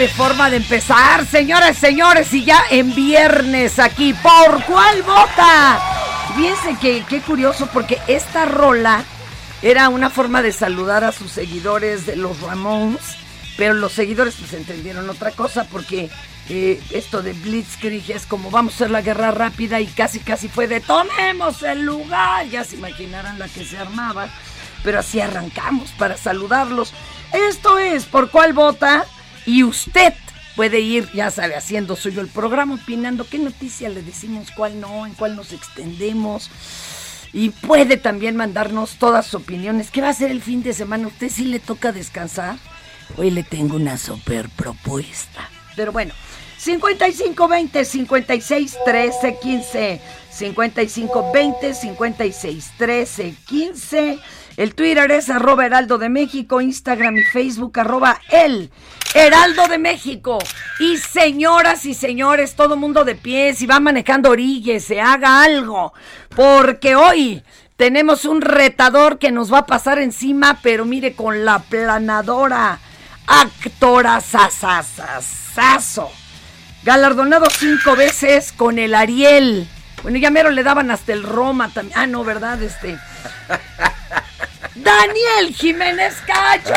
Padre forma de empezar, señoras, señores, y ya en viernes aquí, ¿por cuál vota? Fíjense que qué curioso, porque esta rola era una forma de saludar a sus seguidores de los Ramones, pero los seguidores pues entendieron otra cosa, porque eh, esto de Blitzkrieg es como vamos a hacer la guerra rápida y casi casi fue de tomemos el lugar, ya se imaginarán la que se armaba, pero así arrancamos para saludarlos. Esto es ¿Por cuál vota? Y usted puede ir, ya sabe, haciendo suyo el programa, opinando qué noticia le decimos, cuál no, en cuál nos extendemos. Y puede también mandarnos todas sus opiniones. ¿Qué va a hacer el fin de semana? ¿Usted sí le toca descansar? Hoy le tengo una super propuesta. Pero bueno, 5520 56 13 15. 5520 56 13 15. El Twitter es arroba Heraldo de México, Instagram y Facebook arroba el Heraldo de México. Y señoras y señores, todo mundo de pie, si va manejando orillas, se haga algo. Porque hoy tenemos un retador que nos va a pasar encima, pero mire, con la planadora. Actora sasasasazo. Galardonado cinco veces con el Ariel. Bueno, ya mero le daban hasta el Roma también. Ah, no, ¿verdad? Este. Daniel Jiménez Cacho.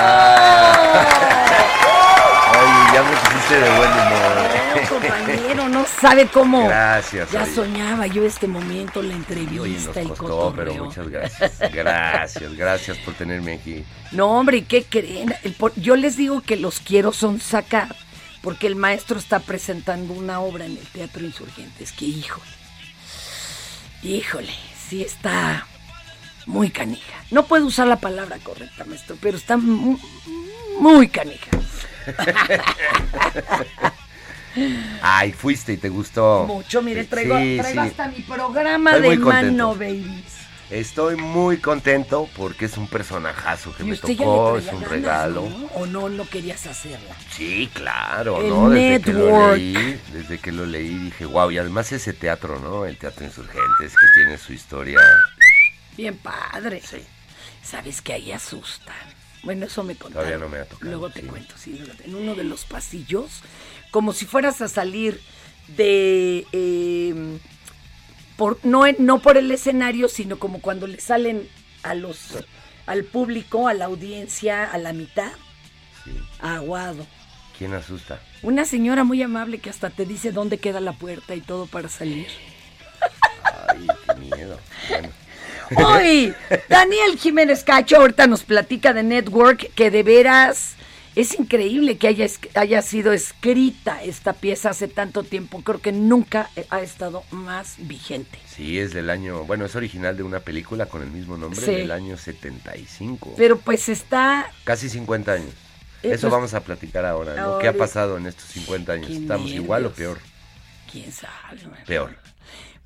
Oye, ya me pusiste de buen humor. Bueno, compañero, no sabe cómo. Gracias, Ya oye. soñaba yo este momento, la Oye, entrevista, el nos costó, pero cotorreo. muchas gracias. Gracias, gracias por tenerme aquí. No, hombre, ¿y qué creen? El yo les digo que los quiero son sacar, porque el maestro está presentando una obra en el Teatro Insurgentes, que híjole, híjole, sí está muy canija. No puedo usar la palabra correcta, maestro, pero está mu- muy canija. Ay, fuiste y te gustó. Mucho, mire, traigo, Sí, traigo sí. hasta mi programa Estoy de mano, babies. Estoy muy contento porque es un personajazo que me tocó, es un ganas, regalo. ¿no? ¿O no, no querías hacerla? Sí, claro, El ¿no? Desde que lo leí, desde que lo leí dije, wow, y además ese teatro, ¿no? El Teatro Insurgentes, que tiene su historia Bien padre. Sí. ¿Sabes que ahí asustan? Bueno, eso me contaron. Todavía no me ha tocado, Luego te sí. cuento, sí. En uno de los pasillos, como si fueras a salir de... eh, por, no, no por el escenario, sino como cuando le salen a los al público, a la audiencia, a la mitad, Sí. aguado. ¿Quién asusta? Una señora muy amable que hasta te dice dónde queda la puerta y todo para salir. Ay, qué miedo. Bueno, Hoy, Daniel Jiménez Cacho ahorita nos platica de Network, que de veras es increíble que haya, haya sido escrita esta pieza hace tanto tiempo. Creo que nunca eh, ha estado más vigente. sí, es del año, bueno, es original de una película con el mismo nombre Sí. del año 75. Pero pues está... Casi 50 años. Eh, Eso pues- vamos a platicar ahora, ¿no? ¿Qué ha pasado en estos 50 años? ¿Estamos igual o peor? ¿Quién sabe? Peor.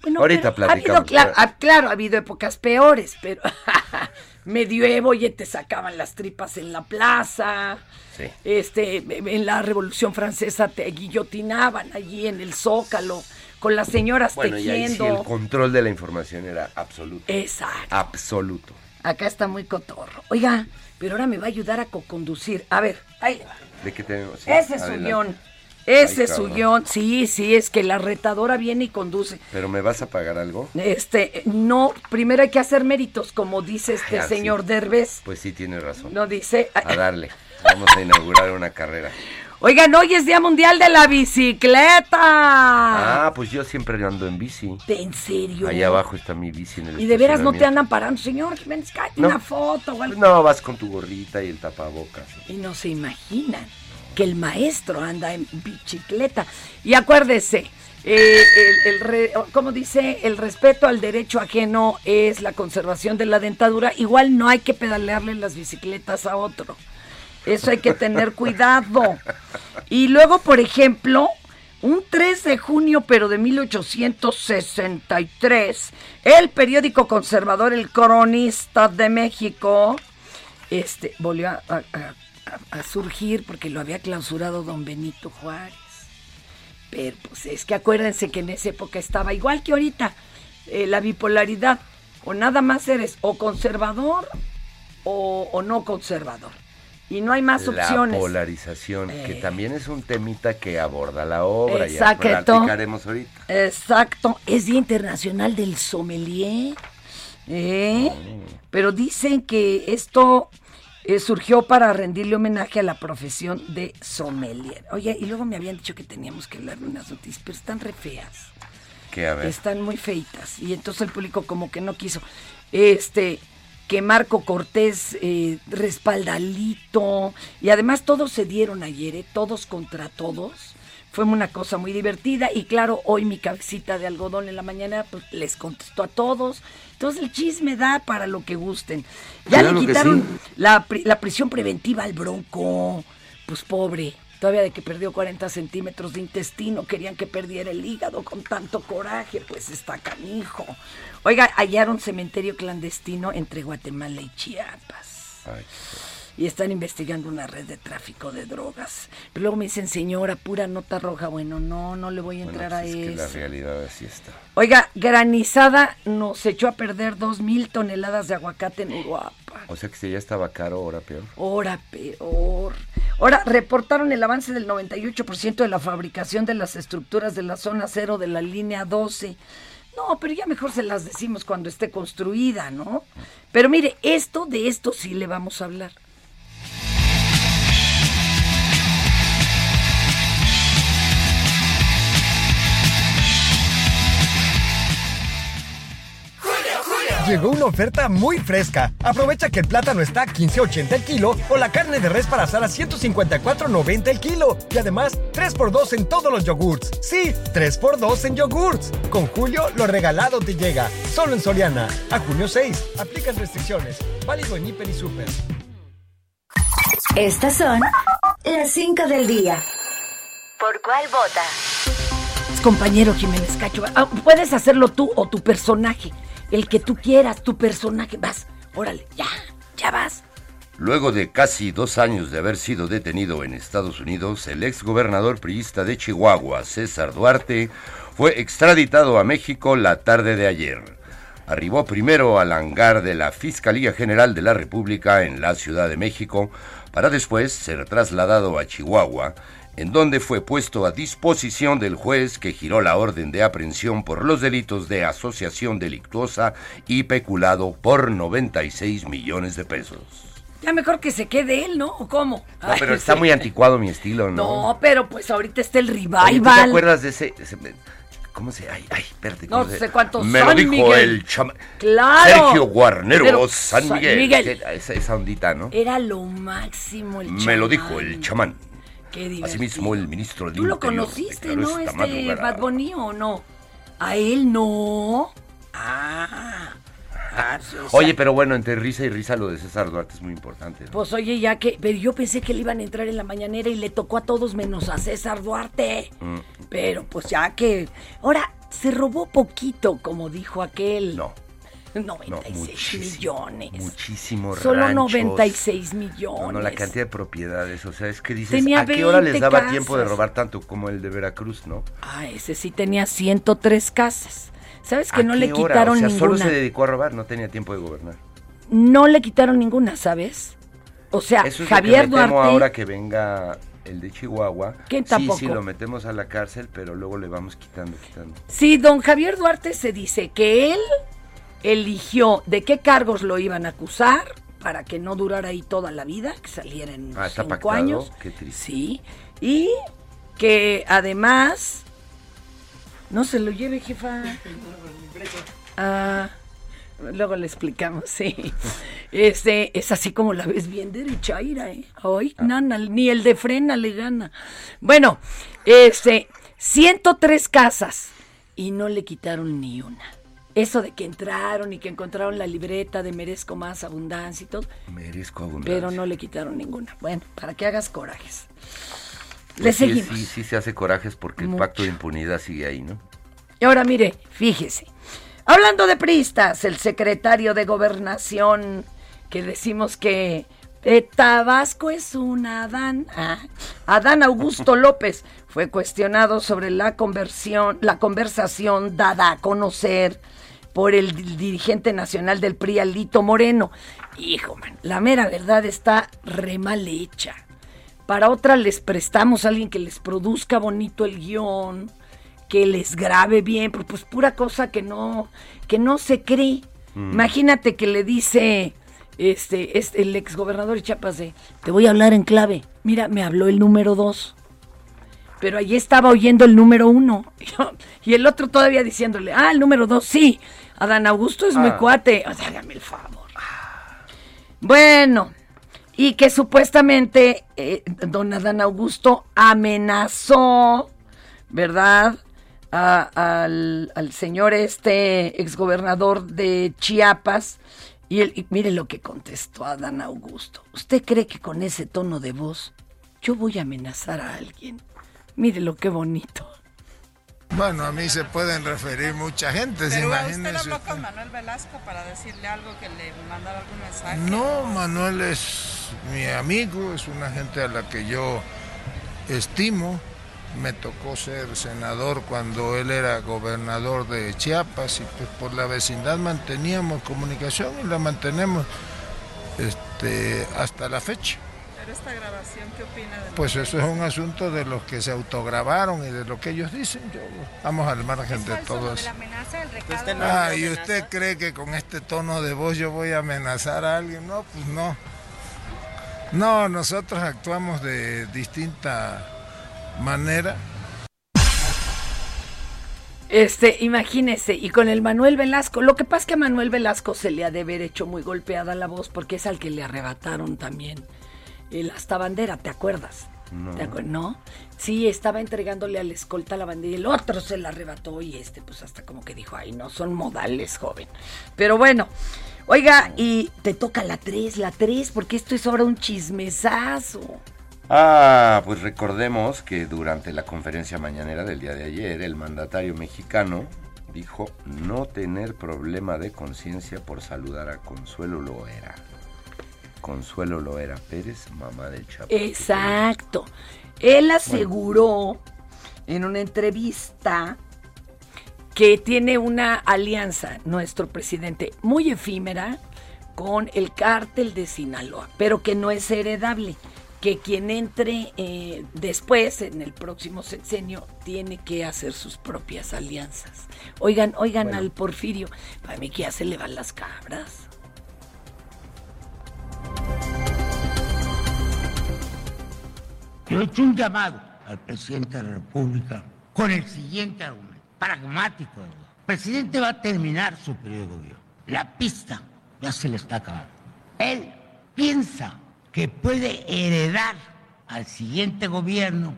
Bueno, Ahorita pero ha habido, platicamos, claro, ha- claro, ha habido épocas peores, pero medioevo, oye, te sacaban las tripas en la plaza. Sí. Este, en la Revolución Francesa te guillotinaban allí en el Zócalo con las señoras Bueno, y ahí sí tejiendo. el control de la información era absoluto. Exacto. Absoluto. Acá está muy cotorro. Oiga, pero ahora me va a ayudar a co-conducir. A ver, ahí va. ¿De qué tenemos? Sí, Ese es su guion. Ese es su guion. Sí, sí, es que la retadora viene y conduce. ¿Pero me vas a pagar algo? Este, no, primero hay que hacer méritos, como dice este Ah, sí. señor Derbez. Pues sí, tienes razón. No dice. A darle. Vamos a inaugurar una carrera. Oigan, hoy es Día Mundial de la Bicicleta. Ah, pues yo siempre ando en bici. ¿En serio? Ahí abajo está mi bici en el Y de veras no te andan parando, señor Jiménez, cállate No. una foto o algo. No, vas con tu gorrita y el tapabocas. Y no se imaginan que el maestro anda en bicicleta. Y acuérdese, eh, el, como dice, el respeto al derecho ajeno es la conservación de la dentadura. Igual no hay que pedalearle las bicicletas a otro. Eso hay que tener cuidado. Y luego, por ejemplo, un 3 de junio, pero de 1863, el periódico conservador El Cronista de México este, volvió a- a surgir porque lo había clausurado don Benito Juárez. Pero pues es que acuérdense que en esa época estaba igual que ahorita, eh, la bipolaridad. O nada más eres o conservador o, o no conservador. Y no hay más la opciones. polarización, que Eh. también es un temita que aborda la obra. Exacto. Ya platicaremos ahorita. Exacto, es Día Internacional del Sommelier. ¿eh? Pero dicen que esto eh, surgió para rendirle homenaje a la profesión de sommelier. Oye, y luego me habían dicho que teníamos que hablar de unas noticias, pero están re feas. Que a ver. Están muy feitas. Y entonces el público como que no quiso. Este, que Marco Cortés eh, respaldalito. Y además todos se dieron ayer, ¿eh? todos contra todos. Fue una cosa muy divertida. Y claro, hoy mi cabecita de algodón en la mañana pues, les contestó a todos. Entonces el chisme da para lo que gusten. Ya Claro le quitaron sí. la, la prisión preventiva al bronco. Pues pobre. Todavía de que perdió 40 centímetros de intestino, querían que perdiera el hígado con tanto coraje, pues está canijo. Oiga, hallaron cementerio clandestino entre Guatemala y Chiapas. Ay, Y están investigando una red de tráfico de drogas. Pero luego me dicen, señora, pura nota roja. Bueno, no, no le voy a bueno, entrar pues a es que la eso. realidad así está. Oiga, granizada nos echó a perder dos mil toneladas de aguacate en Uruapa. O sea que si ya estaba caro, ahora peor. Ahora peor. Ahora, reportaron el avance del 98% de la fabricación de las estructuras de la zona cero de la línea 12. No, pero ya mejor se las decimos cuando esté construida, ¿no? Pero mire, esto, de esto sí le vamos a hablar. Llegó una oferta muy fresca. Aprovecha que el plátano está a 15.80 el kilo o la carne de res para asar a 154.90 el kilo. Y además, 3x2 en todos los yogurts. Sí, 3x2 en yogurts. Con Julio, lo regalado te llega. Solo en Soriana. A junio 6. Aplican restricciones. Válido en Hiper y Super. Estas son las 5 del día. ¿Por cuál vota? Compañero Jiménez Cacho, ah, puedes hacerlo tú o tu personaje. El que tú quieras, tu personaje. Vas, órale, ya, ya vas. Luego de casi dos años de haber sido detenido en Estados Unidos, el ex gobernador priista de Chihuahua, César Duarte, fue extraditado a México la tarde de ayer. arribó primero al hangar de la Fiscalía General de la República en la Ciudad de México para después ser trasladado a Chihuahua, en donde fue puesto a disposición del juez que giró la orden de aprehensión por los delitos de asociación delictuosa y peculado por 96 millones de pesos. Ya mejor que se quede él, ¿no? ¿O cómo? No, pero Ay, está sí. muy anticuado mi estilo, ¿no? No, pero pues ahorita está el Oye, revival. ¿tú te acuerdas de ese, ese- ¿Cómo se Ay, ay, espérate. ¿cómo No sé cuántos Me lo dijo Miguel. el chama... Claro. Sergio Guarnero, Pero San San Miguel. Miguel. Que- Esa, esa ondita, ¿no? Era lo máximo el Me lo dijo el chamán. Qué. Asimismo, el ministro del Tú lo conociste, ¿no? Este. Bad Bunny o no. A él no. Ah. Ah, Oye, pero bueno, entre risa y risa lo de César Duarte es muy importante. ¿no? Pues oye, ya que. Pero yo pensé que le iban a entrar en la mañanera y le tocó a todos menos a César Duarte. Mm, Pero pues ya que. Ahora, se robó poquito, como dijo aquel. No. 96 muchísimo, millones. Muchísimo Solo ranchos. 96 millones. No, no, la cantidad de propiedades, o sea, es que dices, Tenía ¿a qué hora les 20 daba tiempo de robar tanto como el de Veracruz, no? Ah, ese sí tenía 103 casas. ¿Sabes que ¿A no le hora? quitaron o sea, ninguna? solo se dedicó a robar, no tenía tiempo de gobernar. No le quitaron ninguna, ¿sabes? O sea, Eso es Javier lo que me temo Duarte. ahora que venga el de Chihuahua. ¿Quién Sí, tampoco? sí, lo metemos a la cárcel, pero luego le vamos quitando, quitando. Sí, don Javier Duarte se dice que él eligió de qué cargos lo iban a acusar para que no durara ahí toda la vida, que saliera en Ah, está cinco pactado, años. qué triste. Sí, y que además no se lo lleve, jefa. Ah, luego le explicamos, sí. Este, es así como la ves bien derechaira, ¿eh? Ay, Ah. nana, ni el de frena le gana. Bueno, este, 103 casas y no le quitaron ni una. Eso de que entraron y que encontraron la libreta de merezco más abundancia y todo, Merezco abundancia. pero no le quitaron ninguna. Bueno, para que hagas corajes. Pues Le sí, seguimos. Sí, sí se hace corajes porque el pacto de impunidad sigue ahí, ¿no? Y ahora mire, fíjese. Hablando de priistas, el secretario de Gobernación, que decimos que de Tabasco es un Adán, ah, Adán Augusto López, fue cuestionado sobre la conversión, la conversación dada a conocer por el di- dirigente nacional del PRI, Alito Moreno. Hijo, man, la mera verdad está re mal hecha. Para otra les prestamos a alguien que les produzca bonito el guion, que les grabe bien, pero pues pura cosa que no, que no se cree. Mm. Imagínate que le dice este, este el exgobernador de Chiapas de, te voy a hablar en clave. Mira, me habló el número dos. Pero allí estaba oyendo el número uno. Y el otro todavía diciéndole, ah, el número dos, sí. Adán Augusto es muy Ah. cuate. O sea, hágame el favor. Bueno, y que supuestamente eh, don Adán Augusto amenazó, ¿verdad? A- al, al señor este exgobernador de Chiapas. Y, él, y mire lo que contestó Adán Augusto. ¿Usted cree que con ese tono de voz yo voy a amenazar a alguien? Mire lo que bonito. Bueno, a mí se pueden referir mucha gente, Pero usted habló con Manuel Velasco para decirle algo que le mandara algún mensaje. No, Manuel es mi amigo, es una gente a la que yo estimo. Me tocó ser senador cuando él era gobernador de Chiapas y pues por la vecindad manteníamos comunicación y la mantenemos este, hasta la fecha. Esta grabación, ¿qué opina de Pues eso es un asunto de los que se autograbaron y de lo que ellos dicen. Yo, vamos al margen de todo eso. Ah, ¿y usted cree que con este tono de voz yo voy a amenazar a alguien? No, pues no. No, nosotros actuamos de distinta manera. Este, imagínese, y con el Manuel Velasco, lo que pasa es que a Manuel Velasco se le ha de haber hecho muy golpeada la voz porque es al que le arrebataron también el hasta bandera, ¿te acuerdas? No. ¿Te ¿No? Sí, estaba entregándole al escolta la bandera y el otro se la arrebató y este pues hasta como que dijo, ay, no son modales, joven. Pero bueno, oiga, y te toca la 3, la 3, porque esto es ahora un chismesazo. Ah, pues recordemos que durante la conferencia mañanera del día de ayer, el mandatario mexicano dijo no tener problema de conciencia por saludar a Consuelo Loera. Consuelo Loera Pérez, mamá del Chapo. que tiene una alianza, nuestro presidente, muy efímera con el cártel de Sinaloa, pero que no es heredable, que quien entre eh, después, en el próximo sexenio, tiene que hacer sus propias alianzas. Oigan, oigan al Porfirio, para mí que ya se le van las cabras. Yo he hecho un llamado al presidente de la República con el siguiente argumento, pragmático. El presidente va a terminar su periodo de gobierno. La pista ya se le está acabando. Él piensa que puede heredar al siguiente gobierno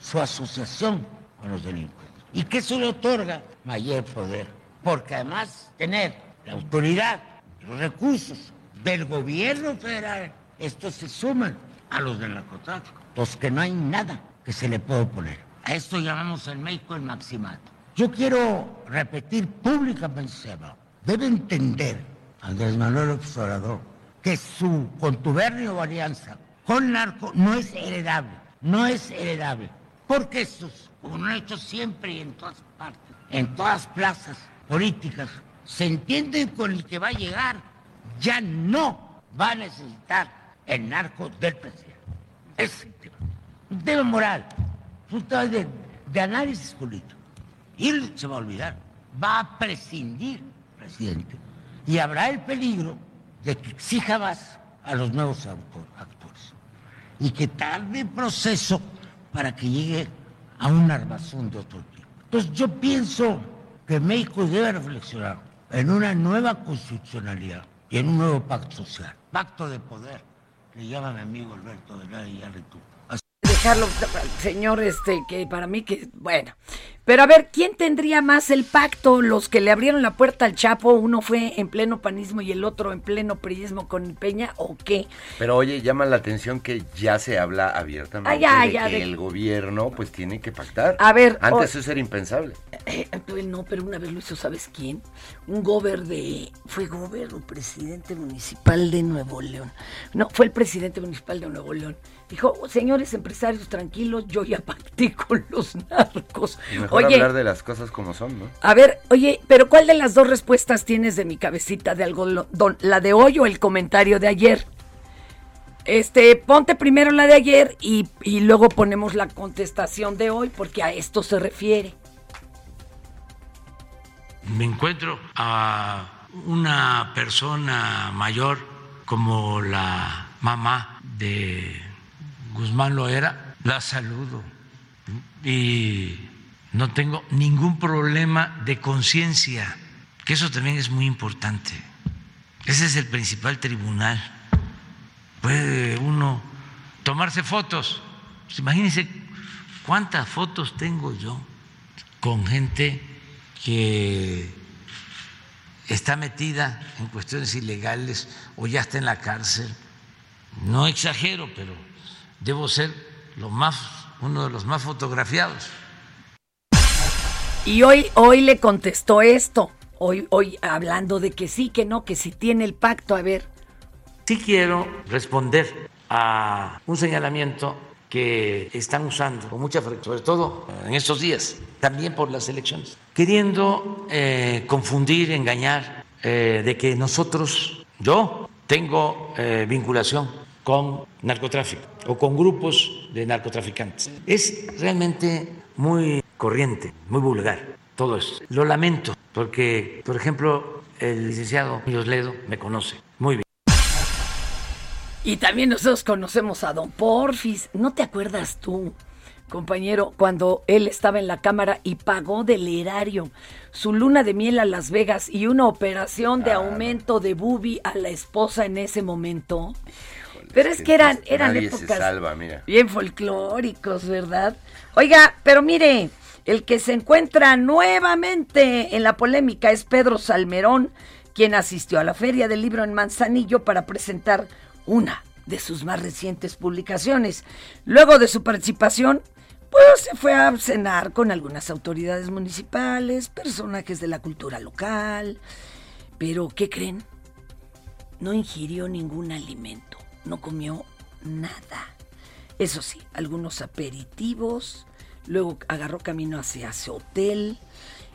su asociación con los delincuentes y que eso le otorga mayor poder, porque además tener la autoridad, los recursos del gobierno federal, estos se suman a los del narcotráfico, los que no hay nada que se le pueda oponer. A esto llamamos en México el maximato. Yo quiero repetir públicamente, Seba, debe entender Andrés Manuel Observador que su contubernio o alianza con narco no es heredable, no es heredable, porque como lo han hecho siempre y en todas partes, en todas plazas políticas, se entienden con el que va a llegar, ya no va a necesitar el narco del presidente. Es un tema, moral, un tema de, de análisis político. Y se va a olvidar, va a prescindir, presidente, y habrá el peligro de que exija más a los nuevos actores y que tarde el proceso para que llegue a un armazón de otro tipo. Entonces yo pienso que México debe reflexionar en una nueva constitucionalidad y en un nuevo pacto social, pacto de poder, le llama mi amigo Alberto de la Iñárritu. Dejarlo, señor, este, que para mí que, bueno. Pero a ver, ¿quién tendría más el pacto? Los que le abrieron la puerta al Chapo, uno fue en pleno panismo y el otro en pleno priismo con Peña, ¿o qué? Pero oye, llama la atención que ya se habla abiertamente Ah, ya, de ya, que de- el gobierno pues tiene que pactar. A ver, Antes o- eso era impensable. Eh, pues no, pero una vez lo hizo, ¿sabes quién? Un gober de... ¿Fue gober o presidente municipal de Nuevo León? No, fue el presidente municipal de Nuevo León. Dijo, señores empresarios, tranquilos, yo ya pacté con los narcos. Mejor Oye, hablar de las cosas como son, ¿no? a ver, oye, pero ¿cuál de las dos respuestas tienes de mi cabecita de algodón? ¿La de hoy o el comentario de ayer? Este, ponte primero la de ayer y, y luego ponemos la contestación de hoy, porque a esto se refiere. me encuentro a una persona mayor como la mamá de Guzmán Loera, la saludo y no tengo ningún problema de conciencia, que eso también es muy importante. Ese es el principal tribunal. Puede uno tomarse fotos. Pues imagínense cuántas fotos tengo yo con gente que está metida en cuestiones ilegales o ya está en la cárcel. No exagero, pero debo ser lo más, uno de los más fotografiados. Y hoy, hoy le contestó esto. Hoy, hoy hablando de que sí, que no, que si tiene el pacto, a ver. Sí quiero responder a un señalamiento que están usando con mucha frecuencia, sobre todo en estos días, también por las elecciones, queriendo eh, confundir, engañar, eh, de que nosotros, yo tengo eh, vinculación con narcotráfico o con grupos de narcotraficantes. Es realmente muy corriente, muy vulgar todo eso. Lo lamento porque, por ejemplo, el licenciado Muñoz Ledo me conoce muy bien. Y también nosotros conocemos a don Porfis. ¿No te acuerdas tú, compañero, cuando él estaba en la cámara y pagó del erario su luna de miel a Las Vegas y una operación de aumento de bubi a la esposa en ese momento? Pero es que eran, eran Nadie se épocas salva, mira. bien folclóricos, ¿verdad? Oiga, pero mire, el que se encuentra nuevamente en la polémica es Pedro Salmerón, quien asistió a la Feria del Libro en Manzanillo para presentar una de sus más recientes publicaciones. Luego de su participación, pues se fue a cenar con algunas autoridades municipales, personajes de la cultura local. Pero, ¿qué creen? No ingirió ningún alimento, no comió nada. Eso sí, algunos aperitivos, luego agarró camino hacia su hotel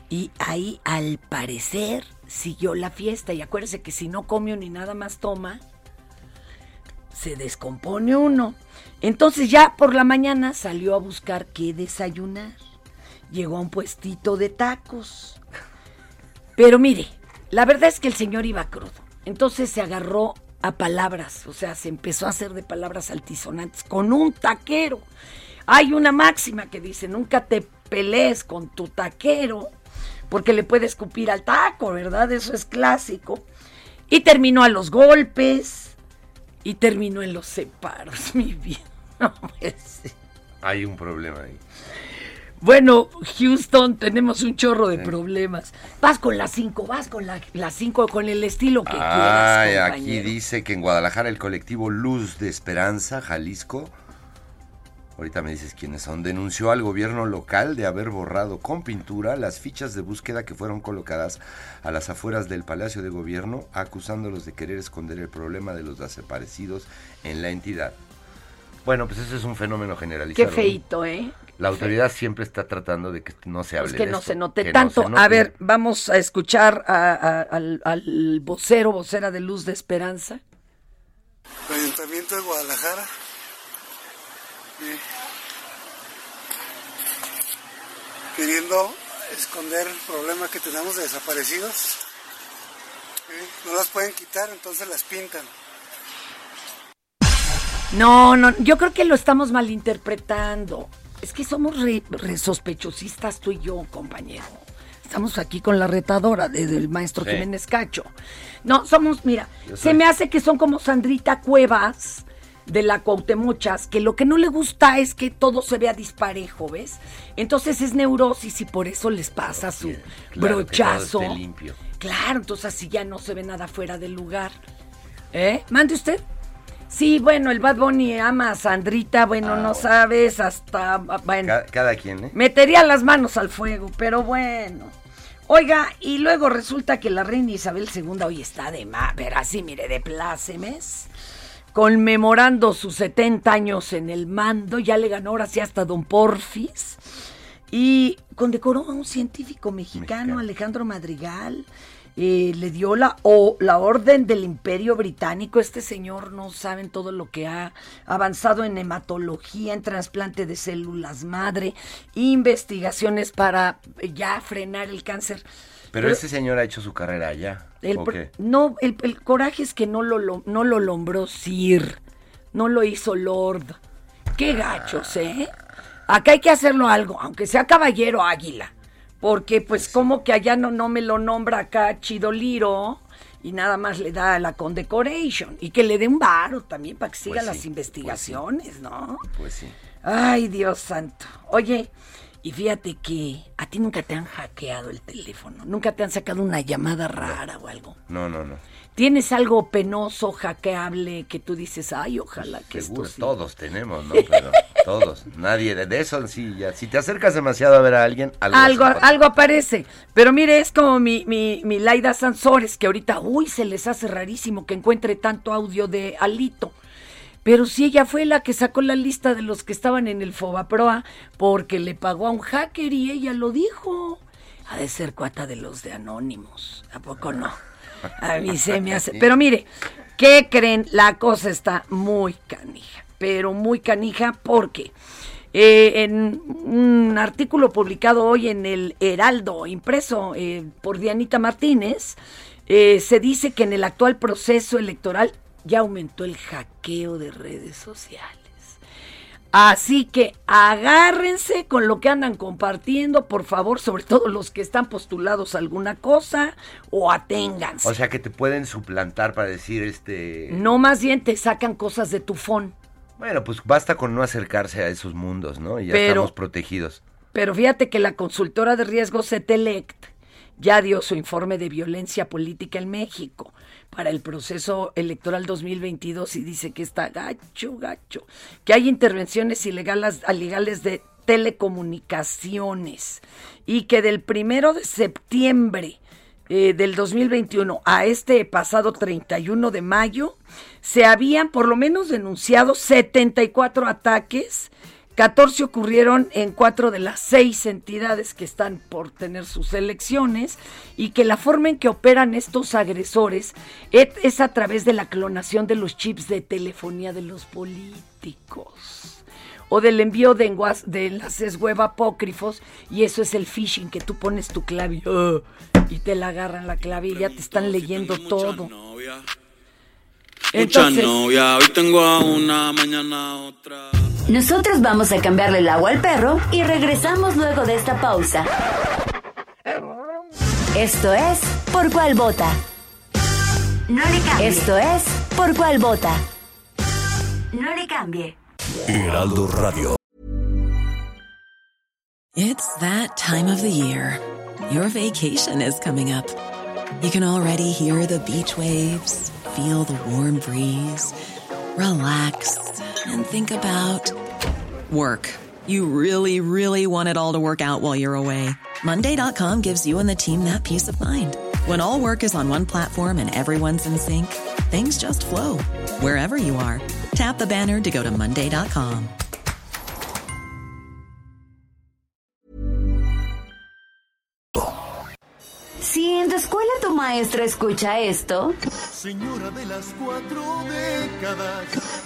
Y ahí, al parecer, siguió la fiesta. Y acuérdese que si no come ni nada más toma, se descompone uno. Entonces ya por la mañana salió a buscar qué desayunar. Llegó a un puestito de tacos. Pero mire, la verdad es que el señor iba crudo. Entonces se agarró a palabras, o sea, se empezó a hacer de palabras altisonantes con un taquero. Hay una máxima que dice, nunca te pelees con tu taquero, porque le puede escupir al taco, ¿verdad? Eso es clásico. Y terminó a los golpes, y terminó en los separos, mi vida. No. Hay un problema ahí. Bueno, Houston, tenemos un chorro de problemas. Vas con las cinco, vas con la- las cinco, con el estilo que Ay, quieras, aquí compañero. dice que en Guadalajara el colectivo Luz de Esperanza, Jalisco, ahorita me dices quiénes son, denunció al gobierno local de haber borrado con pintura las fichas de búsqueda que fueron colocadas a las afueras del Palacio de Gobierno, acusándolos de querer esconder el problema de los desaparecidos en la entidad. Bueno, pues ese es un fenómeno generalizado. Qué feito, ¿eh? La autoridad siempre está tratando de que no se hable Pues que de no esto, se note que no tanto. se note. A ver, vamos a escuchar a- a- al, al vocero, vocera de Luz de Esperanza. el Ayuntamiento de Guadalajara. eh, queriendo esconder el problema que tenemos de desaparecidos. eh, no las pueden quitar, entonces las pintan. No, no, yo creo que lo estamos malinterpretando. Es que somos re, re sospechosistas tú y yo, compañero. Estamos aquí con la retadora de- del maestro Sí. Jiménez Cacho. No, somos, mira, se me hace que son como Sandrita Cuevas de la Cuauhtémochas, que lo que no le gusta es que todo se vea disparejo, ¿ves? Entonces es neurosis y por eso les pasa su Claro, que todo brochazo. esté limpio. Claro, entonces así ya no se ve nada fuera del lugar. ¿Eh? Mande usted. Sí, bueno, el Bad Bunny ama a Sandrita, bueno, Ah, no bueno. sabes, hasta, bueno, Cada, cada quien, ¿eh? metería las manos al fuego, pero bueno. Oiga, y luego resulta que la reina Isabel II hoy está de más, pero así, mire, de plácemes, conmemorando sus 70 años en el mando, ya le ganó ahora sí hasta Don Porfis, y condecoró a un científico mexicano, Alejandro Madrigal, eh, le dio la, o, la orden del imperio británico. Este señor no saben todo lo que ha avanzado en hematología, en trasplante de células madre, investigaciones para eh, ya frenar el cáncer. Pero este señor ha hecho su carrera allá. No, el, el coraje es que no lo, lo- no lo lombró Sir, no lo hizo Lord. Qué gachos, ¿eh? Acá hay que hacerlo algo, aunque sea caballero águila. Porque pues como que allá no, no me lo nombra acá Chidoliro y nada más le da la condecoration. Y que le dé un varo también para que siga Pues las sí, investigaciones, ¿no? Pues sí. Ay, Dios santo. Oye, y fíjate que a ti nunca te han hackeado el teléfono, nunca te han sacado una llamada rara o algo. No, no, no. ¿Tienes algo penoso, hackeable, que tú dices, ay, ojalá que Seguro, esto sí"? todos tenemos, ¿no? Pero todos. Nadie de, eso sí, ya. Si te acercas demasiado a ver a alguien, algo. Algo, algo aparece. Pero mire, es como mi, mi, mi Laida Sansores, que ahorita, uy, se les hace rarísimo que encuentre tanto audio de Alito. Pero si ella fue la que sacó la lista de los que estaban en el Fobaproa porque le pagó a un hacker y ella lo dijo. Ha de ser cuata de los de Anónimos. ¿A poco no? A mí se me hace. Pero mire, ¿qué creen? La cosa está muy canija. Pero muy canija porque eh, en un artículo publicado hoy en el Heraldo, impreso eh, por Dianita Martínez, eh, se dice que en el actual proceso electoral ya aumentó el hackeo de redes sociales. Así que agárrense con lo que andan compartiendo, por favor, sobre todo los que están postulados a alguna cosa, o aténganse. O sea que te pueden suplantar para decir este. no más bien te sacan cosas de tu phone. Bueno, pues basta con no acercarse a esos mundos, ¿no? Y ya Pero- estamos protegidos. Pero fíjate que la consultora de riesgos CETELECT ya dio su informe de violencia política en México para el proceso electoral 2022 y dice que está gacho, gacho, que hay intervenciones ilegales, ilegales de telecomunicaciones y que del primero de septiembre eh, del 2021 a este pasado 31 de mayo se habían por lo menos denunciado 74 ataques 14 ocurrieron en cuatro de las seis entidades que están por tener sus elecciones y que la forma en que operan estos agresores es, a través de la clonación de los chips de telefonía de los políticos o del envío de, enguas- de enlaces web apócrifos y eso es el phishing que tú pones tu clave y te la agarran la clave y ya te están leyendo todo. Mucha Entonces, novia, hoy tengo a una, mañana otra. Nosotros vamos a cambiarle el agua al perro y regresamos luego de esta pausa. Esto es Por cuál vota. No le cambie. Esto es Por cuál vota. No le cambie. Heraldo Radio. It's that time of the year. Your vacation is coming up. You can already hear the beach waves, feel the warm breeze, relax, and think about work. You really, really want it all to work out while you're away. Monday.com gives you and the team that peace of mind. When all work is on one platform and everyone's in sync, things just flow wherever you are. Tap the banner to go to Monday.com. Si en tu escuela tu maestra escucha esto, Señora de las cuatro décadas.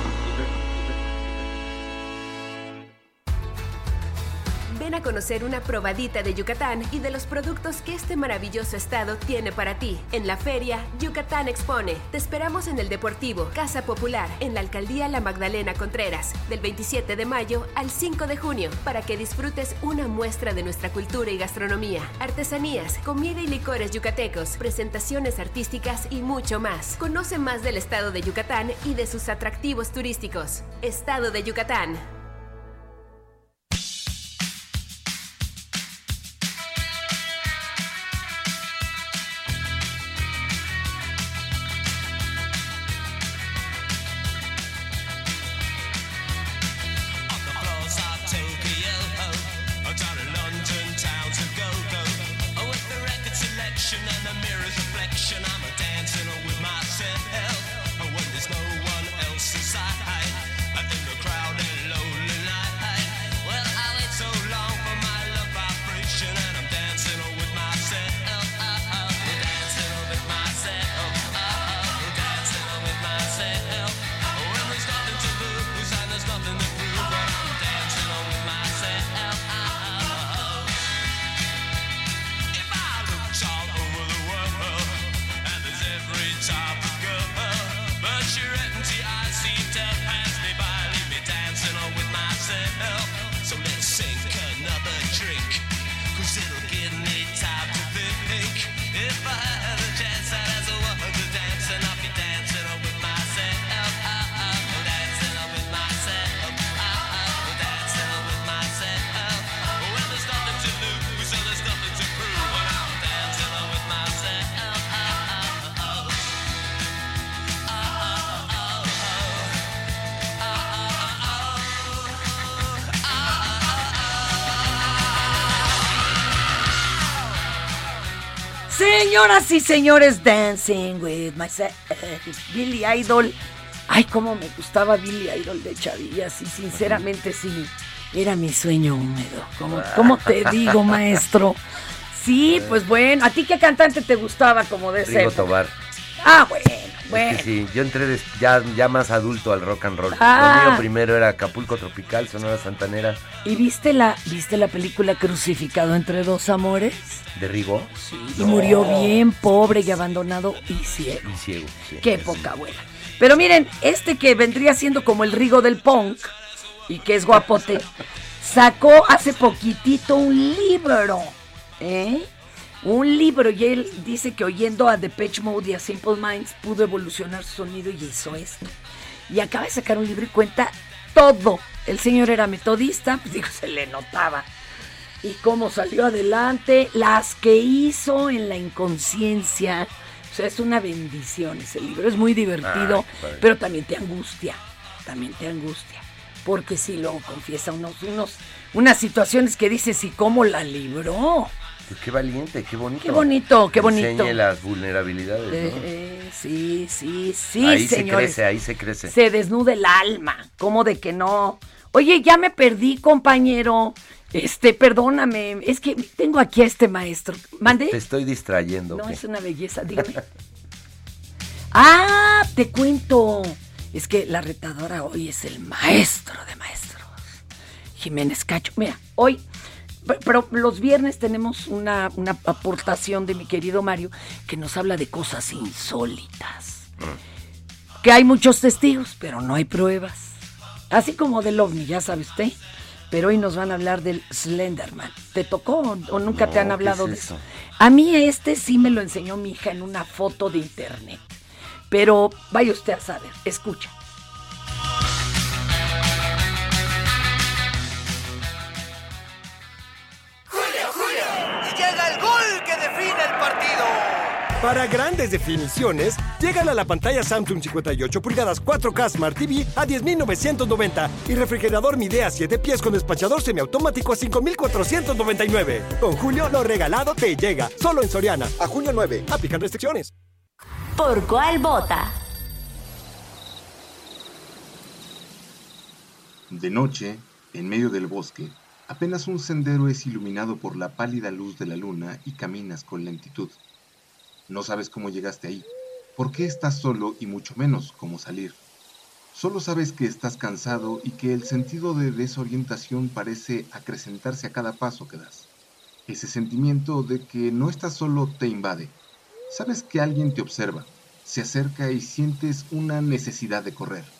A conocer una probadita de Yucatán y de los productos que este maravilloso estado tiene para ti. En la feria, Yucatán Expone. Te esperamos en el Deportivo, Casa Popular, en la Alcaldía La Magdalena Contreras, del 27 de mayo al 5 de junio, para que disfrutes una muestra de nuestra cultura y gastronomía, artesanías, comida y licores yucatecos, presentaciones artísticas y mucho más. Conoce más del estado de Yucatán y de sus atractivos turísticos. Estado de Yucatán. Señoras y señores, Dancing with Myself, Billy Idol. Ay, cómo me gustaba Billy Idol de chavillas y sinceramente sí, era mi sueño húmedo. ¿Cómo, cómo te digo, maestro? Sí, pues bueno, ¿a ti qué cantante te gustaba como de esa Rigo? Tobar. Ah, bueno, Es bueno. que sí, yo entré ya, ya más adulto al rock and roll. Ah. Lo mío primero era Acapulco Tropical, Sonora Santanera, ¿Y viste la, viste la película Crucificado entre dos amores? de Rigo. Y murió bien pobre y abandonado y ciego. Y ciego, sí. Qué poca buena. Pero miren, este que vendría siendo como el Rigo del punk y que es guapote, sacó hace poquitito un libro, ¿eh? Un libro y él dice que oyendo a Depeche Mode y a Simple Minds pudo evolucionar su sonido y hizo esto. Y acaba de sacar un libro y cuenta todo. El señor era metodista, pues digo, se le notaba. y cómo salió adelante, las que hizo en la inconsciencia. O sea, es una bendición ese libro, es muy divertido, Ah, pero también te angustia, también te angustia, porque si luego confiesa unos, unos, unas situaciones que dices, ¿y cómo la libró? Pues qué valiente, qué bonito. Qué bonito, qué bonito. Enseñe las vulnerabilidades, ¿no? Eh, eh, sí, sí, sí, ahí se crece, ahí se crece. Se desnuda el alma, ¿cómo de que no? Oye, ya me perdí, compañero. Este, perdóname, es que tengo aquí a este maestro. ¿Mande? Te estoy distrayendo. No, ¿qué? es una belleza, dígame. ah, te cuento. Es que la retadora hoy es el maestro de maestros. Jiménez Cacho. Mira, hoy, pero los viernes tenemos una, una aportación de mi querido Mario que nos habla de cosas insólitas. Que hay muchos testigos, pero no hay pruebas. Así como del ovni, ya sabe usted. Pero hoy nos van a hablar del Slenderman. ¿Te tocó o, o nunca te han ¿qué hablado es de eso? A mí este sí me lo enseñó mi hija en una foto de internet. Pero vaya usted a saber, escucha. Para grandes definiciones, llegan a la pantalla Samsung 58 pulgadas 4K Smart TV a 10.990 y refrigerador Midea 7 pies con despachador semiautomático a 5.499. Con Julio, lo regalado te llega. Solo en Soriana. A junio 9. Aplican restricciones. ¿Por cuál vota? De noche, en medio del bosque, apenas un sendero es iluminado por la pálida luz de la luna y caminas con lentitud. No sabes cómo llegaste ahí, por qué estás solo y mucho menos cómo salir. Solo sabes que estás cansado y que el sentido de desorientación parece acrecentarse a cada paso que das. Ese sentimiento de que no estás solo te invade. Sabes que alguien te observa, se acerca y sientes una necesidad de correr.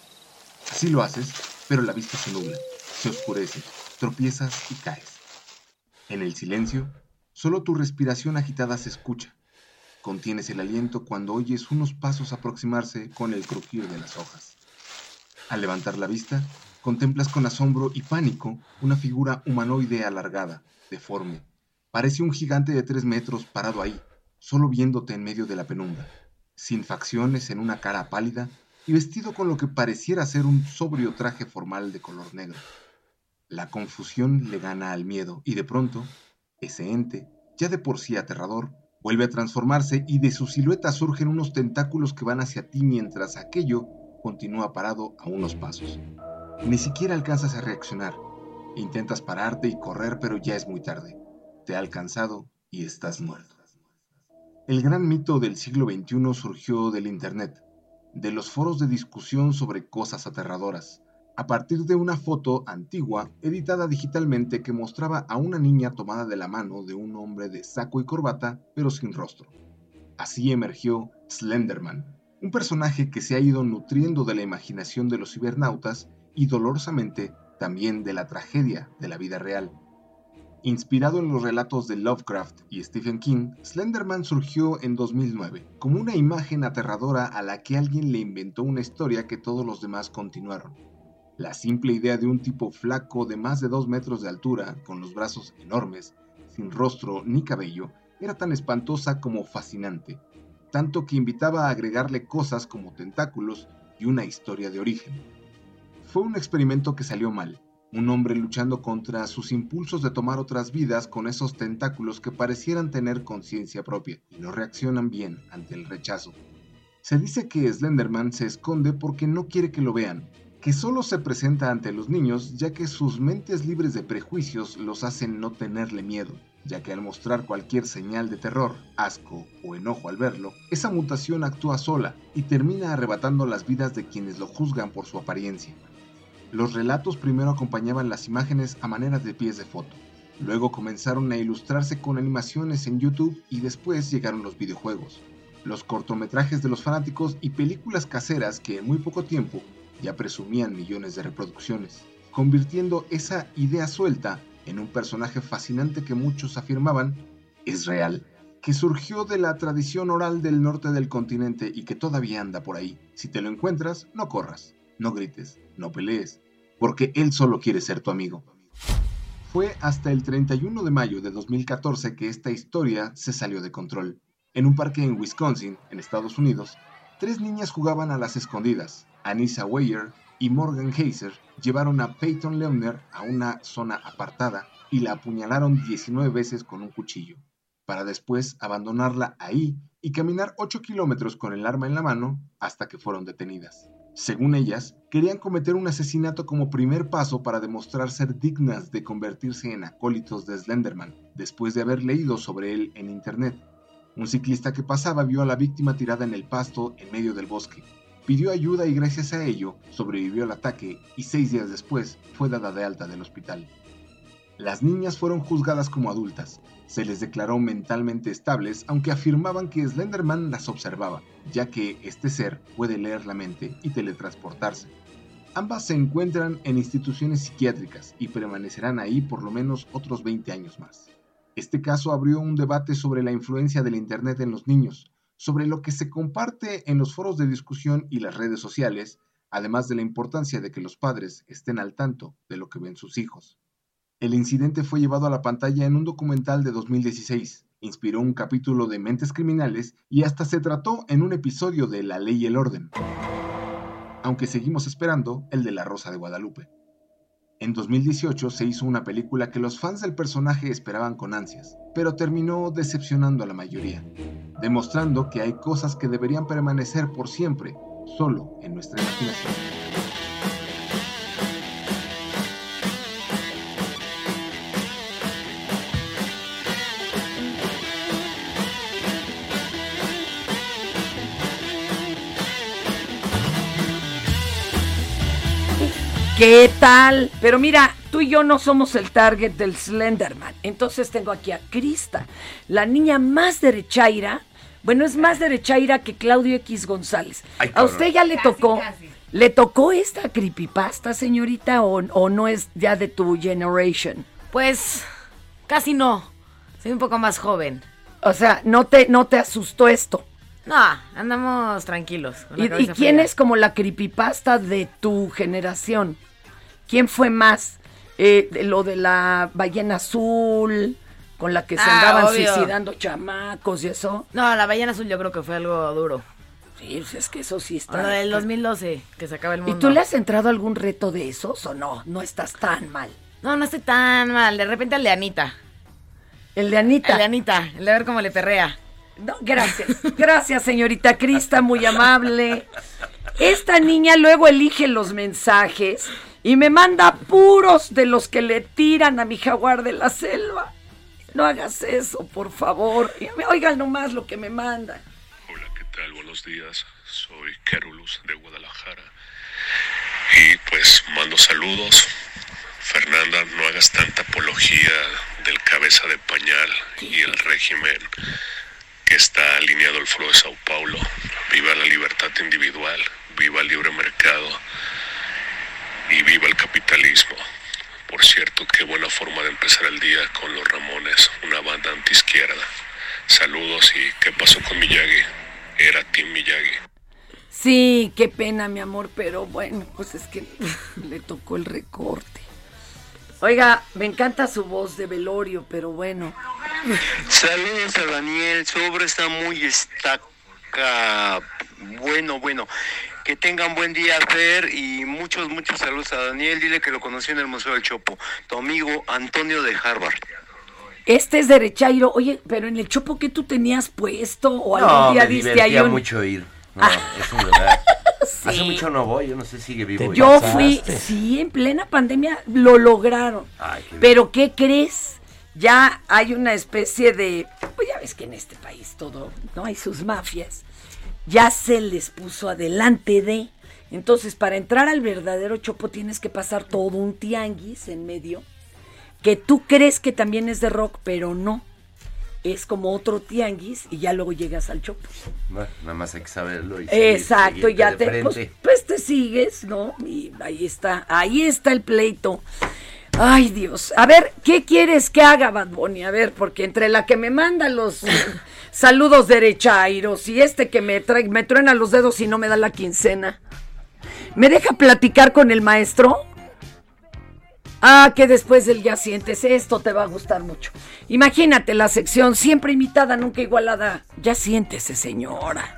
Así lo haces, pero la vista se nubla, se oscurece, tropiezas y caes. En el silencio, solo tu respiración agitada se escucha. Contienes el aliento cuando oyes unos pasos aproximarse con el crujir de las hojas. Al levantar la vista, contemplas con asombro y pánico una figura humanoide alargada, deforme. Parece un gigante de tres metros parado ahí, solo viéndote en medio de la penumbra, sin facciones en una cara pálida y vestido con lo que pareciera ser un sobrio traje formal de color negro. La confusión le gana al miedo y de pronto, ese ente, ya de por sí aterrador, vuelve a transformarse y de su silueta surgen unos tentáculos que van hacia ti mientras aquello continúa parado a unos pasos. Ni siquiera alcanzas a reaccionar. Intentas pararte y correr, pero ya es muy tarde. Te ha alcanzado y estás muerto. El gran mito del siglo XXI surgió del Internet, de los foros de discusión sobre cosas aterradoras, a partir de una foto antigua editada digitalmente que mostraba a una niña tomada de la mano de un hombre de saco y corbata, pero sin rostro. Así emergió Slenderman, un personaje que se ha ido nutriendo de la imaginación de los cibernautas y dolorosamente también de la tragedia de la vida real. Inspirado en los relatos de Lovecraft y Stephen King, Slenderman surgió en 2009 como una imagen aterradora a la que alguien le inventó una historia que todos los demás continuaron. La simple idea de un tipo flaco de más de dos metros de altura, con los brazos enormes, sin rostro ni cabello, era tan espantosa como fascinante, tanto que invitaba a agregarle cosas como tentáculos y una historia de origen. Fue un experimento que salió mal, un hombre luchando contra sus impulsos de tomar otras vidas con esos tentáculos que parecieran tener conciencia propia y no reaccionan bien ante el rechazo. Se dice que Slenderman se esconde porque no quiere que lo vean, que solo se presenta ante los niños ya que sus mentes libres de prejuicios los hacen no tenerle miedo, ya que al mostrar cualquier señal de terror, asco o enojo al verlo, esa mutación actúa sola y termina arrebatando las vidas de quienes lo juzgan por su apariencia. Los relatos primero acompañaban las imágenes a manera de pies de foto, luego comenzaron a ilustrarse con animaciones en YouTube y después llegaron los videojuegos, los cortometrajes de los fanáticos y películas caseras que en muy poco tiempo ya presumían millones de reproducciones, convirtiendo esa idea suelta en un personaje fascinante que muchos afirmaban es real, que surgió de la tradición oral del norte del continente y que todavía anda por ahí. Si te lo encuentras, no corras, no grites, no pelees, porque él solo quiere ser tu amigo. Fue hasta el 31 de mayo de 2014 que esta historia se salió de control. En un parque en Wisconsin, en Estados Unidos, tres niñas jugaban a las escondidas. Anissa Weyer y Morgan Heiser llevaron a Peyton Leonard a una zona apartada y la apuñalaron 19 veces con un cuchillo, para después abandonarla ahí y caminar 8 kilómetros con el arma en la mano hasta que fueron detenidas. Según ellas, querían cometer un asesinato como primer paso para demostrar ser dignas de convertirse en acólitos de Slenderman, después de haber leído sobre él en internet. Un ciclista que pasaba vio a la víctima tirada en el pasto en medio del bosque. Pidió ayuda y gracias a ello sobrevivió al ataque y seis días después fue dada de alta del hospital. Las niñas fueron juzgadas como adultas. Se les declaró mentalmente estables, aunque afirmaban que Slenderman las observaba, ya que este ser puede leer la mente y teletransportarse. Ambas se encuentran en instituciones psiquiátricas y permanecerán ahí por lo menos otros 20 años más. Este caso abrió un debate sobre la influencia del Internet en los niños, sobre lo que se comparte en los foros de discusión y las redes sociales, además de la importancia de que los padres estén al tanto de lo que ven sus hijos. El incidente fue llevado a la pantalla en un documental de 2016, inspiró un capítulo de Mentes Criminales y hasta se trató en un episodio de La Ley y el Orden. Aunque seguimos esperando el de La Rosa de Guadalupe. En 2018 se hizo una película que los fans del personaje esperaban con ansias, pero terminó decepcionando a la mayoría, demostrando que hay cosas que deberían permanecer por siempre, solo en nuestra imaginación. ¿Qué tal? Pero mira, tú y yo no somos el target del Slenderman. Entonces tengo aquí a Krista, la niña más derechaira. Bueno, es más derechaira que Claudio X González. Ay, ¿A usted ya le tocó? ¿Le tocó esta creepypasta, señorita, o, o no es ya de tu generation? Pues casi no. Soy un poco más joven. O sea, ¿no te, no te asustó esto? No, andamos tranquilos. ¿Y, quién fría. es como la creepypasta de tu generación? ¿Quién fue más? Eh, de lo de la ballena azul, con la que se Ah, andaban obvio. suicidando chamacos y eso. No, la ballena azul yo creo que fue algo duro. Sí, pues es que eso sí O está. lo del 2012, que se acaba el ¿Y mundo. tú le has entrado a algún reto de esos o no? No estás tan mal. No, no estoy tan mal. De repente el de Anita. El de Anita. El de Anita. El de ver cómo le perrea. No, gracias. Gracias, señorita Crista, muy amable. Esta niña luego elige los mensajes y me manda puros de los que le tiran a mi jaguar de la selva. No hagas eso, por favor. Oigan nomás lo que me manda. ¿Qué tal? Buenos días. Soy Carolus de Guadalajara. Y pues mando saludos. Fernanda, no hagas tanta apología del cabeza de pañal y el régimen que está alineado al Foro de Sao Paulo. Viva la libertad individual, viva el libre mercado y viva el capitalismo. Por cierto, qué buena forma de empezar el día con los Ramones, una banda antiizquierda. Saludos y ¿qué pasó con Miyagi? Era Tim Miyagi. Sí, qué pena, mi amor, pero bueno, pues es que le tocó el recorte. Oiga, me encanta su voz de velorio, pero bueno. Saludos a Daniel, su obra está muy estaca. Bueno, bueno. Que tengan buen día, Fer, y muchos, muchos saludos a Daniel. Dile que lo conocí en el Museo del Chopo. Tu amigo Antonio de Harvard. Este es derechairo. Oye, pero en el chopo que tú tenías puesto o No, algún día me diste ahí un... mucho ir. No, es verdad. Hace mucho no voy, yo no sé si sigue vivo. Yo fui, sí, en plena pandemia lo lograron. Ay, qué Pero ¿qué crees? Ya hay una especie de, pues ya ves que en este país todo, no hay sus mafias. Ya se les puso adelante de. Entonces, para entrar al verdadero chopo tienes que pasar todo un tianguis en medio que tú crees que también es de rock, pero no. Es como otro tianguis y ya luego llegas al chopo. Bueno, nada más hay que saberlo. Y Exacto, ya te, pues, pues te sigues, ¿no? Y ahí está, ahí está el pleito. Ay, Dios. A ver, ¿qué quieres que haga Bad Bunny? A ver, porque entre la que me manda los saludos derechairos y este que me trae, me truena los dedos y no me da la quincena. ¿Me deja platicar con el maestro? Ah, que después del ya sientes esto te va a gustar mucho. Imagínate la sección siempre imitada, nunca igualada. Ya siéntese, señora.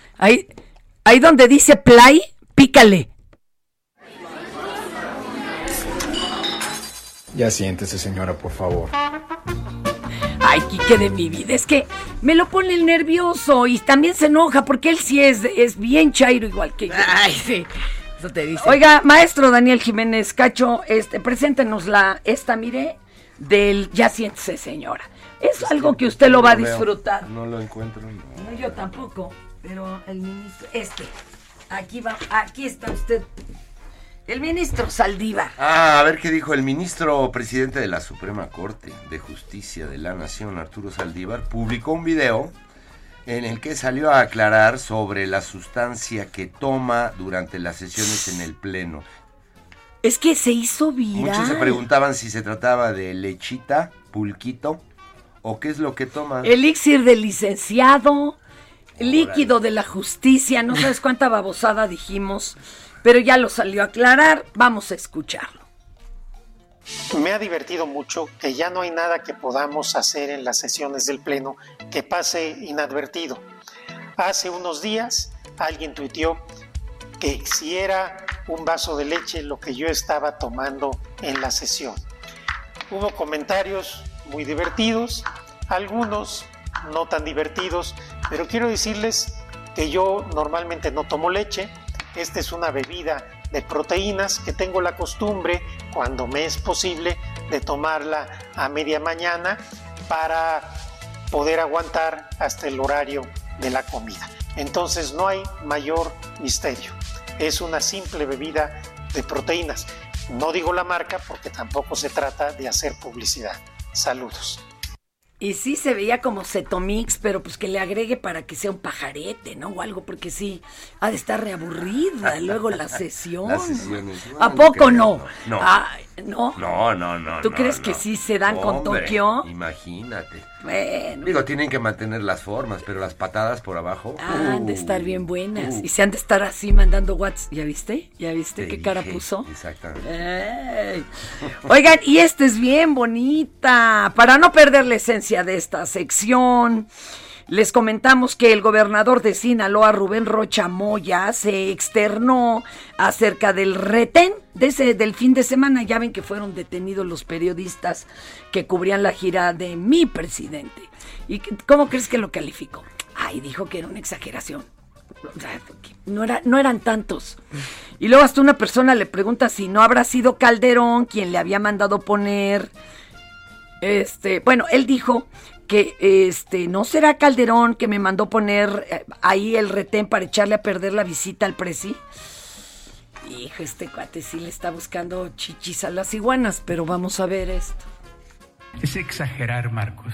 ahí, ahí donde dice play, pícale. Ya siéntese, señora, por favor. Ay, Quique de mi vida, es que me lo pone el nervioso y también se enoja porque él sí es, es bien chairo igual que yo. Ay, sí. Eso te dice. Oiga, maestro Daniel Jiménez Cacho, este, preséntenos la, esta, mire, del Ya siéntese, señora. Es algo que usted lo va a veo, disfrutar. No lo encuentro. no. No, yo tampoco, pero el ministro, este, aquí va, aquí está usted. El ministro Saldívar. Ah, a ver qué dijo el ministro presidente de la Suprema Corte de Justicia de la Nación, Arturo Saldívar, publicó un video en el que salió a aclarar sobre la sustancia que toma durante las sesiones en el Pleno. Es que se hizo viral. Muchos se preguntaban si se trataba de lechita, pulquito, o qué es lo que toma. Elixir del licenciado, líquido de la justicia, no sabes cuánta babosada dijimos, pero ya lo salió a aclarar, vamos a escucharlo. Me ha divertido mucho que ya no hay nada que podamos hacer en las sesiones del Pleno que pase inadvertido. Hace unos días alguien tuiteó que si era un vaso de leche lo que yo estaba tomando en la sesión. Hubo comentarios muy divertidos, algunos no tan divertidos, pero quiero decirles que yo normalmente no tomo leche. Esta es una bebida de proteínas que tengo la costumbre, cuando me es posible, de tomarla a media mañana para poder aguantar hasta el horario de la comida. Entonces no hay mayor misterio. Es una simple bebida de proteínas. No digo la marca porque tampoco se trata de hacer publicidad. Saludos. Y sí se veía como Cetomix, pero pues que le agregue para que sea un pajarete, ¿no? O algo, porque sí, ha de estar reaburrida luego la sesión. Las sesiones, no, ¿A poco creo, no? No. Ay, ¿no? No, no, no. ¿Tú no, crees no. que sí se dan con Tokio? Imagínate. Bueno. Digo, tienen que mantener las formas, pero las patadas por abajo. Ah, han de uh, estar bien buenas. uh. Y se han de estar así mandando whats. ¿Ya viste? ¿Ya viste Te qué cara puso? Exactamente. Ey. Oigan, y esta es bien bonita. Para no perder la esencia de esta sección, les comentamos que el gobernador de Sinaloa, Rubén Rocha Moya, se externó acerca del retén del fin de semana. Ya ven que fueron detenidos los periodistas que cubrían la gira de mi presidente. ¿Y cómo crees que lo calificó? Ay, dijo que era una exageración. No, era, no eran tantos. Y luego hasta una persona le pregunta si no habrá sido Calderón quien le había mandado poner. Este, bueno, él dijo que este no será Calderón que me mandó poner eh, ahí el retén para echarle a perder la visita al presi. Hijo, este cuate sí le está buscando chichis a las iguanas, pero vamos a ver esto. Es exagerar, Marcos,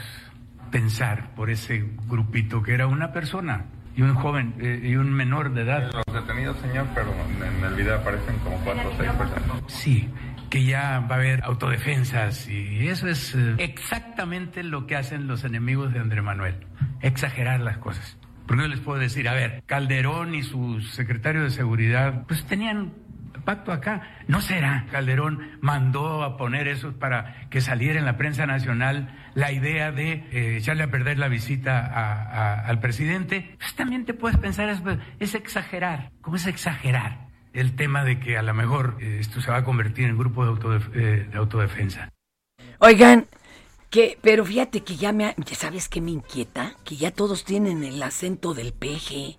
pensar por ese grupito que era una persona y un joven eh, y un menor de edad. Los detenidos, señor, pero en el video aparecen como cuatro o seis personas. Sí, que ya va a haber autodefensas y eso es eh, exactamente lo que hacen los enemigos de Andrés Manuel, exagerar las cosas. Porque yo les puedo decir, a ver, Calderón y su secretario de seguridad, pues tenían pacto acá. ¿No será? Calderón mandó a poner eso para que saliera en la prensa nacional la idea de eh, echarle a perder la visita a- a- al presidente. Pues también te puedes pensar, es, es exagerar. ¿Cómo es exagerar? El tema de que a lo mejor eh, esto se va a convertir en grupo de, autodef- eh, de autodefensa. Oigan, que, pero fíjate que ya me, ha- ya sabes que me inquieta, que ya todos tienen el acento del peje,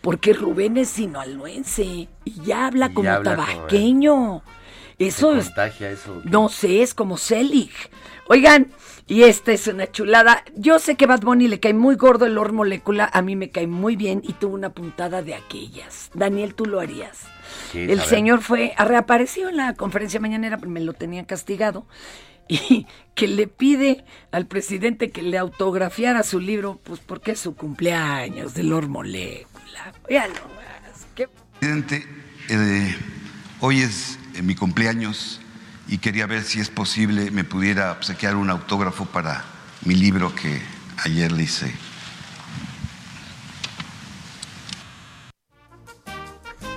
porque Rubén es sinaloense y ya habla Y como habla como tabasqueño. Eso ¿Se es. contagia eso? No sé, es como Selig. Oigan, y esta es una chulada. Yo sé que Bad Bunny le cae muy gordo el Lord Molecula, a mí me cae muy bien y tuvo una puntada de aquellas. Daniel, tú lo harías. Sí, el señor fue, reapareció en la conferencia mañanera, me lo tenía castigado, y que le pide al presidente que le autografiara su libro, pues porque es su cumpleaños de Lord Molecula. Ya más. Presidente, eh, hoy es eh, mi cumpleaños y quería ver si es posible me pudiera obsequiar un autógrafo para mi libro que ayer le hice.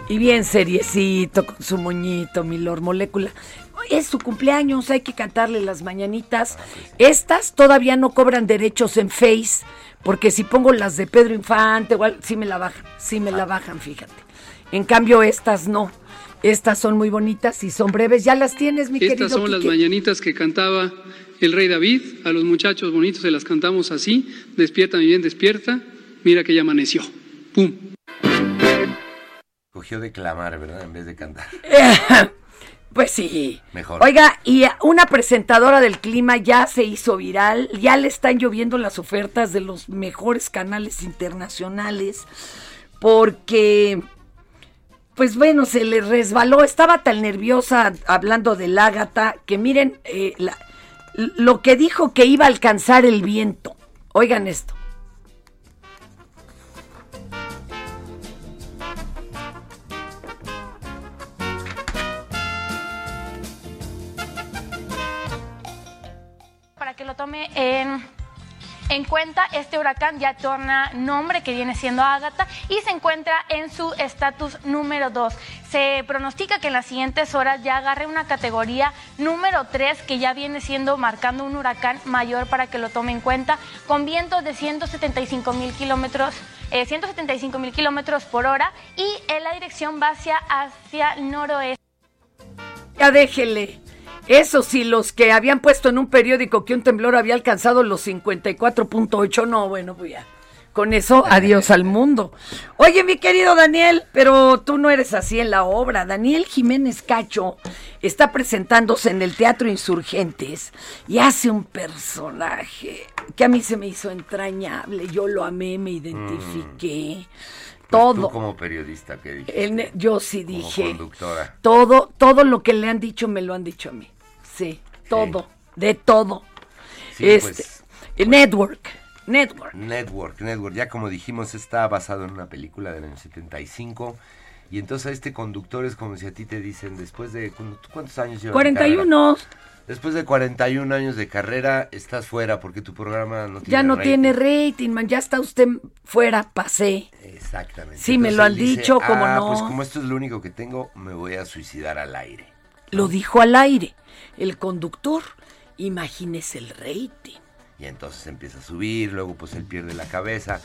Y bien seriecito, con su moñito, mi Lord Molécula. Es su cumpleaños, hay que cantarle las mañanitas. Estas todavía no cobran derechos en Face, porque si pongo las de Pedro Infante, igual sí me la bajan, sí me la bajan, fíjate. En cambio, estas no. Estas son muy bonitas y son breves. Ya las tienes, mi querido Estas son las mañanitas que cantaba el rey David. A los muchachos bonitos se las cantamos así. Despierta, mi bien, despierta. Mira que ya amaneció. ¡Pum! Cogió de clamar, ¿verdad? En vez de cantar. Pues sí. Mejor. Oiga, y una presentadora del clima ya se hizo viral, ya le están lloviendo las ofertas de los mejores canales internacionales, porque, pues bueno, se le resbaló, estaba tan nerviosa hablando del Ágata, que miren eh, lo que dijo que iba a alcanzar el viento. Oigan esto. Para que lo tome en, en cuenta, este huracán ya torna nombre que viene siendo Ágata y se encuentra en su estatus número 2. Se pronostica que en las siguientes horas ya agarre una categoría número 3 que ya viene siendo marcando un huracán mayor para que lo tome en cuenta con vientos de 175 mil kilómetros. eh, 175 mil kilómetros por hora y en la dirección va hacia, hacia el noroeste. Ya déjele. Eso sí, los que habían puesto en un periódico que un temblor había alcanzado los 54.8, no, bueno, pues ya. Con eso, adiós al mundo. Oye, mi querido Daniel, pero tú no eres así en la obra. Daniel Jiménez Cacho está presentándose en el Teatro Insurgentes y hace un personaje que a mí se me hizo entrañable. Yo lo amé, me identifiqué. Pues todo. Tú como periodista, ¿qué dijiste? El- yo sí Como dije. conductora. Todo, todo lo que le han dicho me lo han dicho a mí. Sí, todo, de todo. Sí, este, pues, el Network, Network. Network, Network, ya como dijimos, está basado en una película del año 75. Y entonces a este conductor es como si a ti te dicen, después de... ¿tú ¿Cuántos años llevas? de 41. carrera? Después de 41 años de carrera, estás fuera porque tu programa no tiene Ya no rating. tiene rating, man. Ya está usted fuera, pasé. Exactamente. Sí, me lo han dice, dicho, como "Ah, no. Pues como esto es lo único que tengo, me voy a suicidar al aire. Lo dijo al aire. El conductor. Imagínese el rating. Y entonces empieza a subir, luego pues él pierde la cabeza,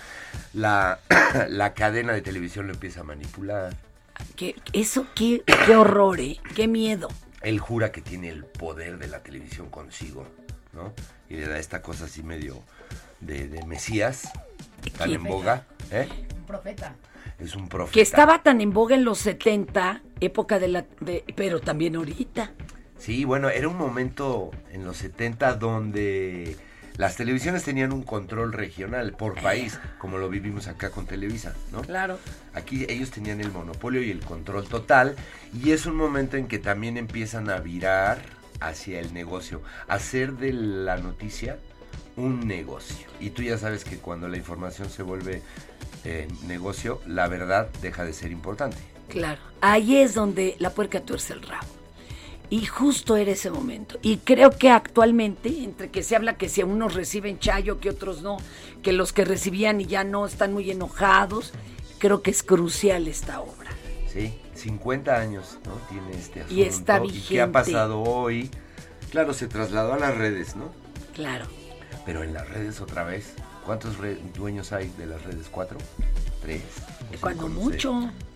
la, la cadena de televisión lo empieza a manipular, ¿Qué, eso, qué, qué horror, ¿eh? Qué miedo. él jura que tiene el poder de la televisión consigo, ¿no? Y le da esta cosa así medio de, de Mesías, tan en boga, ¿eh? Profeta. Es un profeta. Que estaba tan en boga en los 70, época de la... de- pero también ahorita. Sí, bueno, era un momento en los 70 donde las televisiones tenían un control regional por país, como lo vivimos acá con Televisa, ¿no? Claro. Aquí ellos tenían el monopolio y el control total y es un momento en que también empiezan a virar hacia el negocio, hacer de la noticia un negocio. Y tú ya sabes que cuando la información se vuelve eh, negocio, la verdad deja de ser importante. Claro, ahí es donde la puerca tuerce el rabo. Y justo era ese momento. Y creo que actualmente, entre que se habla que si unos reciben chayo, que otros no, que los que recibían y ya no están muy enojados, creo que es crucial esta obra. Sí, 50 años, ¿no? Tiene este asunto. Y está qué ha vigente. pasado hoy? Claro, se trasladó a las redes, ¿no? Claro. Pero en las redes otra vez. ¿Cuántos dueños hay de las redes? ¿Cuatro? Tres. Cuando sé.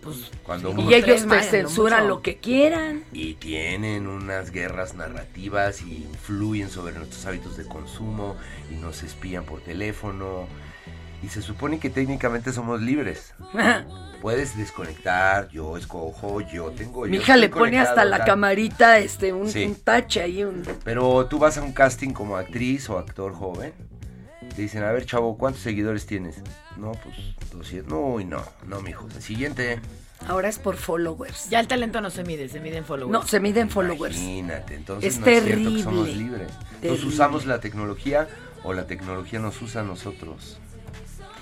Pues, Cuando y ellos te censuran lo que quieran. Y tienen unas guerras narrativas y influyen sobre nuestros hábitos de consumo y nos espían por teléfono. Y se supone que técnicamente somos libres. Puedes desconectar, yo escojo, yo tengo... Mi yo hija le pone hasta la tal. camarita, este, un, Sí. un tache ahí, un... Pero tú vas a un casting como actriz o actor joven. Te dicen, a ver, chavo, ¿cuántos seguidores tienes? No, pues 200. No, uy, no, no, mijo. El siguiente. Ahora es por followers. Ya el talento no se mide, se mide en followers. No, se mide en followers. Imagínate, entonces Es no es cierto que terrible, somos libres. Nos terrible. usamos la tecnología o la tecnología nos usa a nosotros.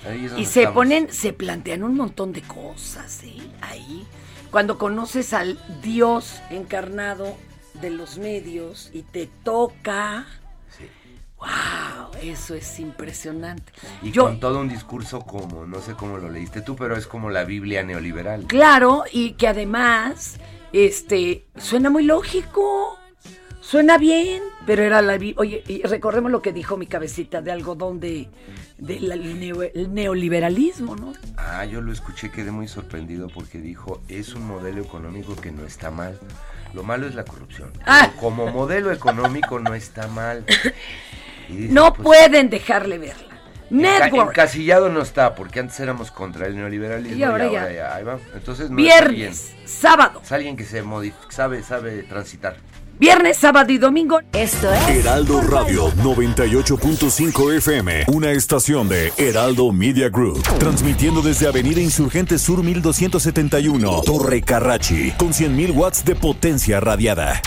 Ahí es Y se estamos. ponen, se plantean un montón de cosas, ¿eh? Ahí. Cuando conoces al Dios encarnado de los medios y te toca. ¡Wow! Eso es impresionante. Y Yo, con todo un discurso como, no sé cómo lo leíste tú, pero es como la Biblia neoliberal. claro, y que además, este, suena muy lógico. Suena bien, pero era la... Oye, y recordemos lo que dijo mi cabecita de algodón de, neo- el neoliberalismo, ¿no? Ah, yo lo escuché, quedé muy sorprendido porque dijo, es un modelo económico que no está mal. Lo malo es la corrupción. Ah. Como modelo económico no está mal. Dices, No pues, pueden dejarle verla. enca- Network. encasillado no está, porque antes éramos contra el neoliberalismo Y ahora ya. ahí va. Entonces no. Viernes, sábado. Es alguien que se sabe, sabe transitar. Viernes, sábado y domingo. Esto Heraldo Radio 98.5 FM, una estación de Heraldo Media Group, transmitiendo desde Avenida Insurgente Sur 1271, Torre Carrachi, con 100.000 watts de potencia radiada.